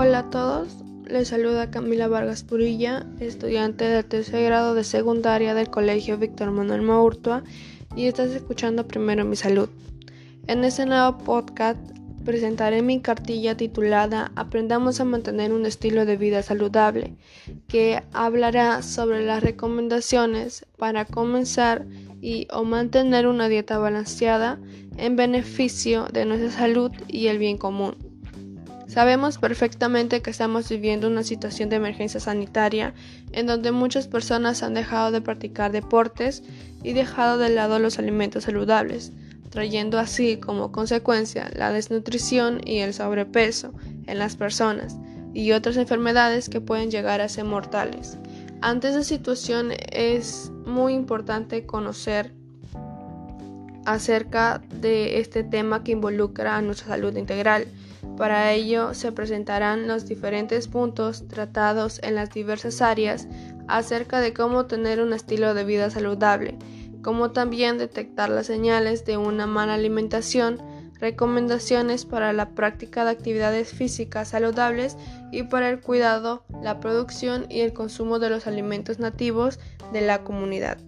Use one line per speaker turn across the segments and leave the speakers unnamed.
Hola a todos, les saluda Camila Vargas Purilla, estudiante del tercer grado de secundaria del Colegio Víctor Manuel Maurtua y estás escuchando primero mi salud. En este nuevo podcast presentaré mi cartilla titulada Aprendamos a mantener un estilo de vida saludable, que hablará sobre las recomendaciones para comenzar y o mantener una dieta balanceada en beneficio de nuestra salud y el bien común. Sabemos perfectamente que estamos viviendo una situación de emergencia sanitaria en donde muchas personas han dejado de practicar deportes y dejado de lado los alimentos saludables trayendo así como consecuencia la desnutrición y el sobrepeso en las personas y otras enfermedades que pueden llegar a ser mortales. Ante esta situación es muy importante conocer acerca de este tema que involucra a nuestra salud integral. Para ello se presentarán los diferentes puntos tratados en las diversas áreas acerca de cómo tener un estilo de vida saludable como también detectar las señales de una mala alimentación, recomendaciones para la práctica de actividades físicas saludables y para el cuidado, la producción y el consumo de los alimentos nativos de la comunidad.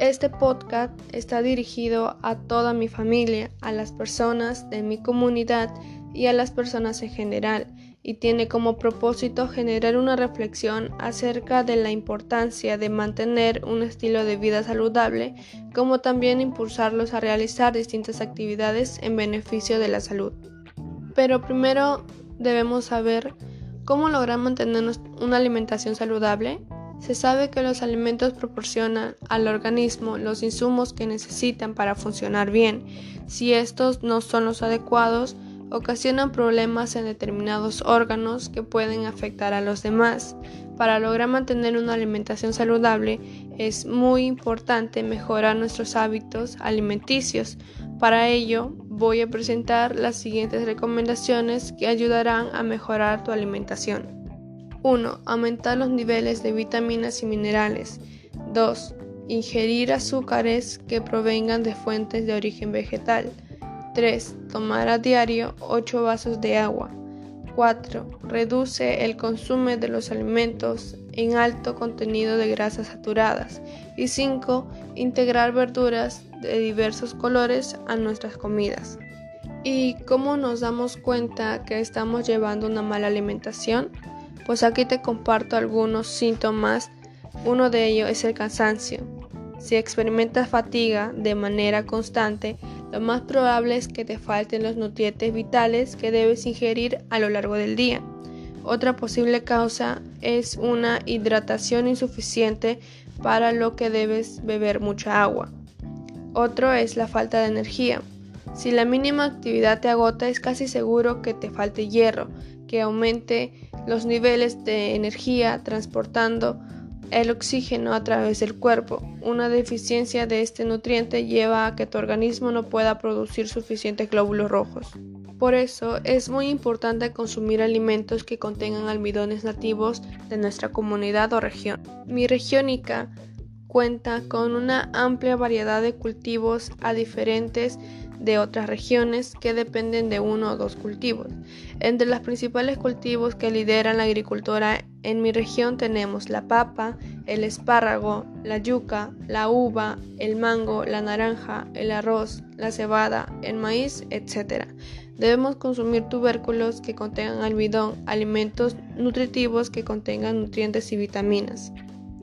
Este podcast está dirigido a toda mi familia, a las personas de mi comunidad y a las personas en general y tiene como propósito generar una reflexión acerca de la importancia de mantener un estilo de vida saludable, como también impulsarlos a realizar distintas actividades en beneficio de la salud. Pero primero debemos saber cómo lograr mantener una alimentación saludable. Se sabe que los alimentos proporcionan al organismo los insumos que necesitan para funcionar bien. Si estos no son los adecuados, ocasionan problemas en determinados órganos que pueden afectar a los demás. Para lograr mantener una alimentación saludable es muy importante mejorar nuestros hábitos alimenticios. Para ello voy a presentar las siguientes recomendaciones que ayudarán a mejorar tu alimentación. 1. Aumentar los niveles de vitaminas y minerales. 2. Ingerir azúcares que provengan de fuentes de origen vegetal. 3. Tomar a diario 8 vasos de agua. 4. Reduce el consumo de los alimentos en alto contenido de grasas saturadas. Y 5. Integrar verduras de diversos colores a nuestras comidas. ¿Y cómo nos damos cuenta que estamos llevando una mala alimentación? Pues aquí te comparto algunos síntomas. Uno de ellos es el cansancio. Si experimentas fatiga de manera constante, lo más probable es que te falten los nutrientes vitales que debes ingerir a lo largo del día. Otra posible causa es una hidratación insuficiente para lo que debes beber mucha agua. Otro es la falta de energía. Si la mínima actividad te agota es casi seguro que te falte hierro, que aumente los niveles de energía transportando el oxígeno a través del cuerpo. Una deficiencia de este nutriente lleva a que tu organismo no pueda producir suficientes glóbulos rojos. Por eso es muy importante consumir alimentos que contengan almidones nativos de nuestra comunidad o región. Mi región Ica cuenta con una amplia variedad de cultivos a diferentes de otras regiones que dependen de uno o dos cultivos. Entre los principales cultivos que lideran la agricultura en mi región tenemos la papa, el espárrago, la yuca, la uva, el mango, la naranja, el arroz, la cebada, el maíz, etc. Debemos consumir tubérculos que contengan almidón, alimentos nutritivos que contengan nutrientes y vitaminas.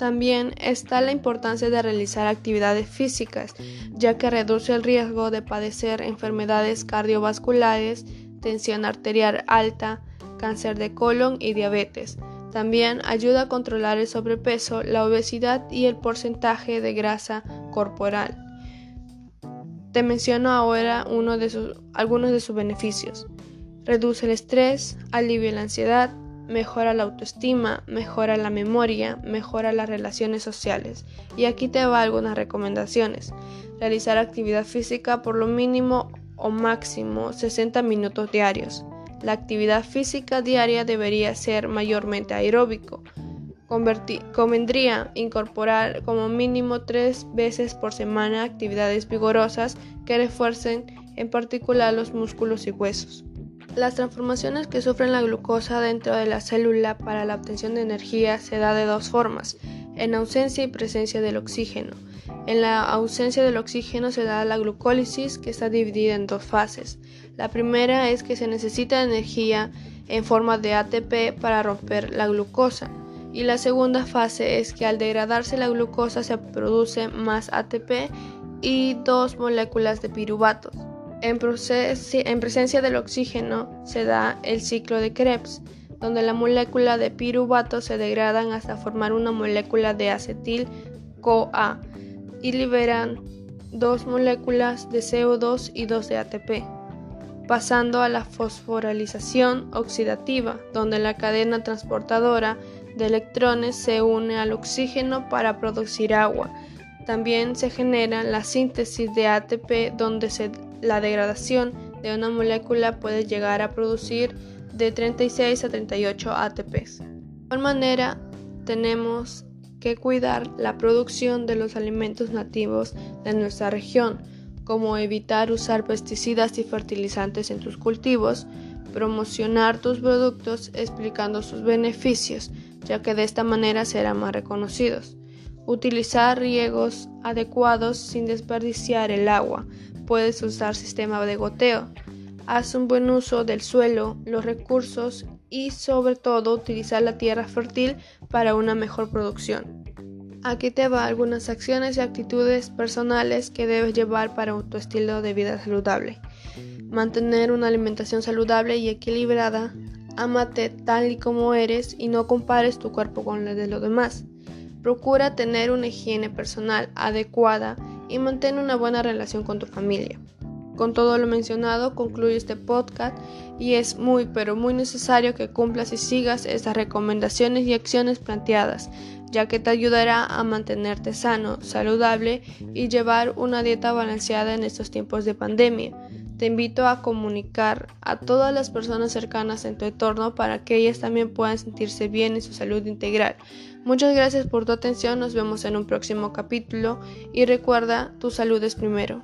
También está la importancia de realizar actividades físicas, ya que reduce el riesgo de padecer enfermedades cardiovasculares, tensión arterial alta, cáncer de colon y diabetes. También ayuda a controlar el sobrepeso, la obesidad y el porcentaje de grasa corporal. Te menciono ahora algunos de sus beneficios. Reduce el estrés, alivia la ansiedad, mejora la autoestima, mejora la memoria, mejora las relaciones sociales. Y aquí te va algunas recomendaciones. Realizar actividad física por lo mínimo o máximo 60 minutos diarios. La actividad física diaria debería ser mayormente aeróbico. convendría incorporar como mínimo tres veces por semana actividades vigorosas que refuercen en particular los músculos y huesos. Las transformaciones que sufren la glucosa dentro de la célula para la obtención de energía se da de dos formas, en ausencia y presencia del oxígeno. En la ausencia del oxígeno se da la glucólisis que está dividida en dos fases. La primera es que se necesita energía en forma de ATP para romper la glucosa y la segunda fase es que al degradarse la glucosa se produce más ATP y dos moléculas de piruvatos. En, presencia del oxígeno se da el ciclo de Krebs, donde la molécula de piruvato se degradan hasta formar una molécula de acetil-CoA y liberan dos moléculas de CO2 y dos de ATP, pasando a la fosforilización oxidativa, donde la cadena transportadora de electrones se une al oxígeno para producir agua. También se genera la síntesis de ATP, donde se la degradación de una molécula puede llegar a producir de 36 a 38 ATPs. De igual manera, tenemos que cuidar la producción de los alimentos nativos de nuestra región, como evitar usar pesticidas y fertilizantes en tus cultivos, promocionar tus productos explicando sus beneficios, ya que de esta manera serán más reconocidos. Utilizar riegos adecuados sin desperdiciar el agua, puedes usar sistema de goteo. Haz un buen uso del suelo, los recursos y sobre todo utilizar la tierra fértil para una mejor producción. Aquí te va algunas acciones y actitudes personales que debes llevar para tu estilo de vida saludable. Mantener una alimentación saludable y equilibrada. Amate tal y como eres y no compares tu cuerpo con el de los demás. Procura tener una higiene personal adecuada y mantén una buena relación con tu familia. Con todo lo mencionado, concluye este podcast y es muy pero muy necesario que cumplas y sigas estas recomendaciones y acciones planteadas, ya que te ayudará a mantenerte sano, saludable y llevar una dieta balanceada en estos tiempos de pandemia. Te invito a comunicar a todas las personas cercanas en tu entorno para que ellas también puedan sentirse bien en su salud integral. Muchas gracias por tu atención, nos vemos en un próximo capítulo y recuerda, tu salud es primero.